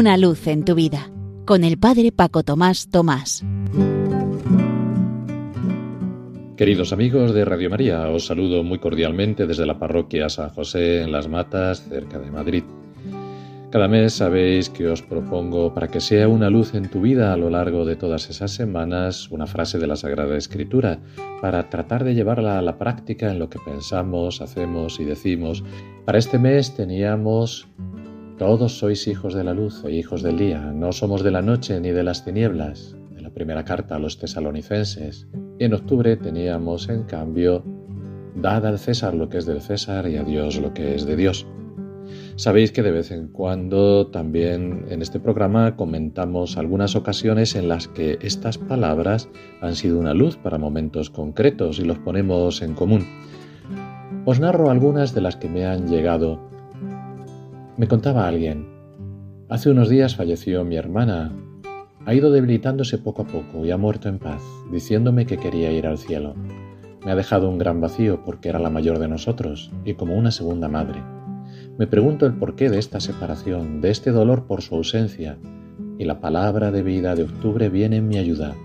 Una luz en tu vida con el Padre Paco Tomás Tomás. Queridos amigos de Radio María, os saludo muy cordialmente desde la parroquia San José en Las Matas, cerca de Madrid. Cada mes sabéis que os propongo para que sea una luz en tu vida a lo largo de todas esas semanas una frase de la Sagrada Escritura para tratar de llevarla a la práctica en lo que pensamos, hacemos y decimos. Para este mes teníamos todos sois hijos de la luz e hijos del día, no somos de la noche ni de las tinieblas, de la primera carta a los tesalonicenses. En octubre teníamos, en cambio, dad al César lo que es del César y a Dios lo que es de Dios. Sabéis que de vez en cuando también en este programa comentamos algunas ocasiones en las que estas palabras han sido una luz para momentos concretos y los ponemos en común. Os narro algunas de las que me han llegado. Me contaba alguien, hace unos días falleció mi hermana. Ha ido debilitándose poco a poco y ha muerto en paz, diciéndome que quería ir al cielo. Me ha dejado un gran vacío porque era la mayor de nosotros y como una segunda madre. Me pregunto el porqué de esta separación, de este dolor por su ausencia, y la palabra de vida de octubre viene en mi ayuda.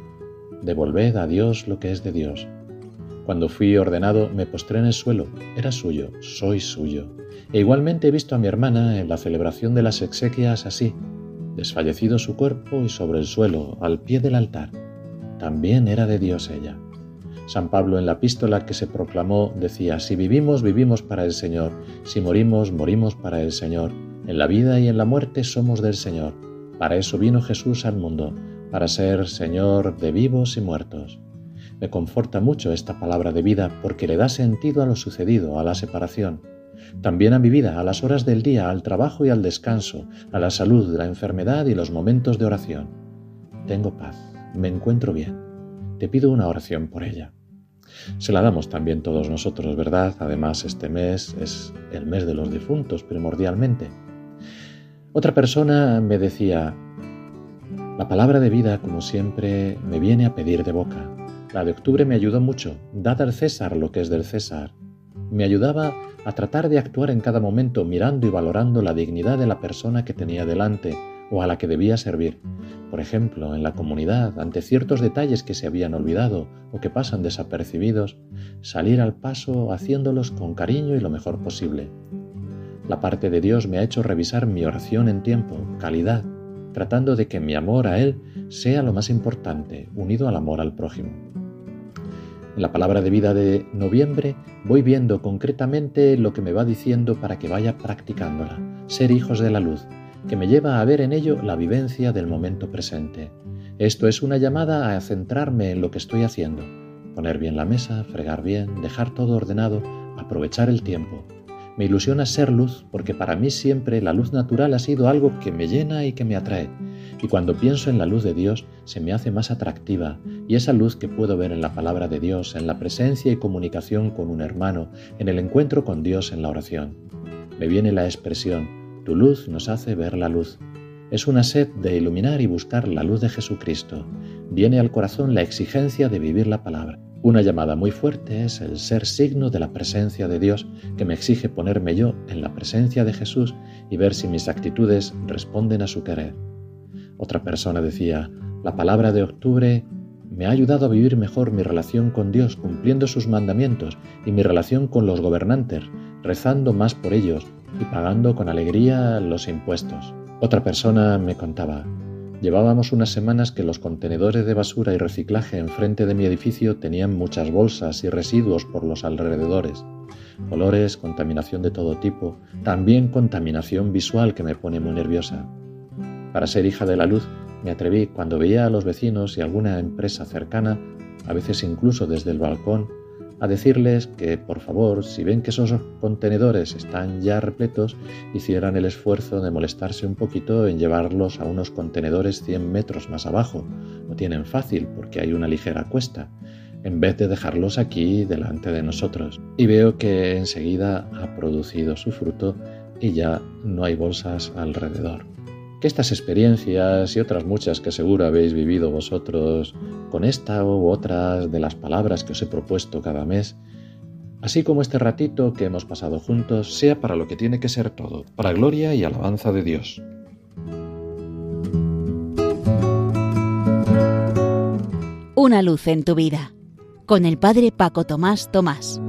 Devolved a Dios lo que es de Dios. Cuando fui ordenado me postré en el suelo, era suyo, soy suyo. E igualmente he visto a mi hermana en la celebración de las exequias así, desfallecido su cuerpo y sobre el suelo, al pie del altar. También era de Dios ella. San Pablo en la epístola que se proclamó decía, si vivimos, vivimos para el Señor, si morimos, morimos para el Señor, en la vida y en la muerte somos del Señor. Para eso vino Jesús al mundo, para ser Señor de vivos y muertos. Me conforta mucho esta palabra de vida porque le da sentido a lo sucedido, a la separación. También a mi vida, a las horas del día, al trabajo y al descanso, a la salud, la enfermedad y los momentos de oración. Tengo paz, me encuentro bien. Te pido una oración por ella. Se la damos también todos nosotros, ¿verdad? Además, este mes es el mes de los difuntos primordialmente. Otra persona me decía, la palabra de vida, como siempre, me viene a pedir de boca. La de octubre me ayudó mucho. Dad al César lo que es del César. Me ayudaba a tratar de actuar en cada momento mirando y valorando la dignidad de la persona que tenía delante o a la que debía servir. Por ejemplo, en la comunidad, ante ciertos detalles que se habían olvidado o que pasan desapercibidos, salir al paso haciéndolos con cariño y lo mejor posible. La parte de Dios me ha hecho revisar mi oración en tiempo, calidad, tratando de que mi amor a Él sea lo más importante, unido al amor al prójimo. En la palabra de vida de noviembre voy viendo concretamente lo que me va diciendo para que vaya practicándola, ser hijos de la luz, que me lleva a ver en ello la vivencia del momento presente. Esto es una llamada a centrarme en lo que estoy haciendo, poner bien la mesa, fregar bien, dejar todo ordenado, aprovechar el tiempo. Me ilusiona ser luz porque para mí siempre la luz natural ha sido algo que me llena y que me atrae. Y cuando pienso en la luz de Dios se me hace más atractiva y esa luz que puedo ver en la palabra de Dios, en la presencia y comunicación con un hermano, en el encuentro con Dios en la oración. Me viene la expresión, tu luz nos hace ver la luz. Es una sed de iluminar y buscar la luz de Jesucristo. Viene al corazón la exigencia de vivir la palabra. Una llamada muy fuerte es el ser signo de la presencia de Dios que me exige ponerme yo en la presencia de Jesús y ver si mis actitudes responden a su querer. Otra persona decía, la palabra de octubre me ha ayudado a vivir mejor mi relación con Dios cumpliendo sus mandamientos y mi relación con los gobernantes, rezando más por ellos y pagando con alegría los impuestos. Otra persona me contaba, llevábamos unas semanas que los contenedores de basura y reciclaje enfrente de mi edificio tenían muchas bolsas y residuos por los alrededores. Olores, contaminación de todo tipo, también contaminación visual que me pone muy nerviosa. Para ser hija de la luz, me atreví cuando veía a los vecinos y alguna empresa cercana, a veces incluso desde el balcón, a decirles que, por favor, si ven que esos contenedores están ya repletos, hicieran el esfuerzo de molestarse un poquito en llevarlos a unos contenedores 100 metros más abajo. Lo tienen fácil porque hay una ligera cuesta, en vez de dejarlos aquí delante de nosotros. Y veo que enseguida ha producido su fruto y ya no hay bolsas alrededor que estas experiencias y otras muchas que seguro habéis vivido vosotros con esta u otras de las palabras que os he propuesto cada mes, así como este ratito que hemos pasado juntos, sea para lo que tiene que ser todo, para gloria y alabanza de Dios. Una luz en tu vida, con el Padre Paco Tomás Tomás.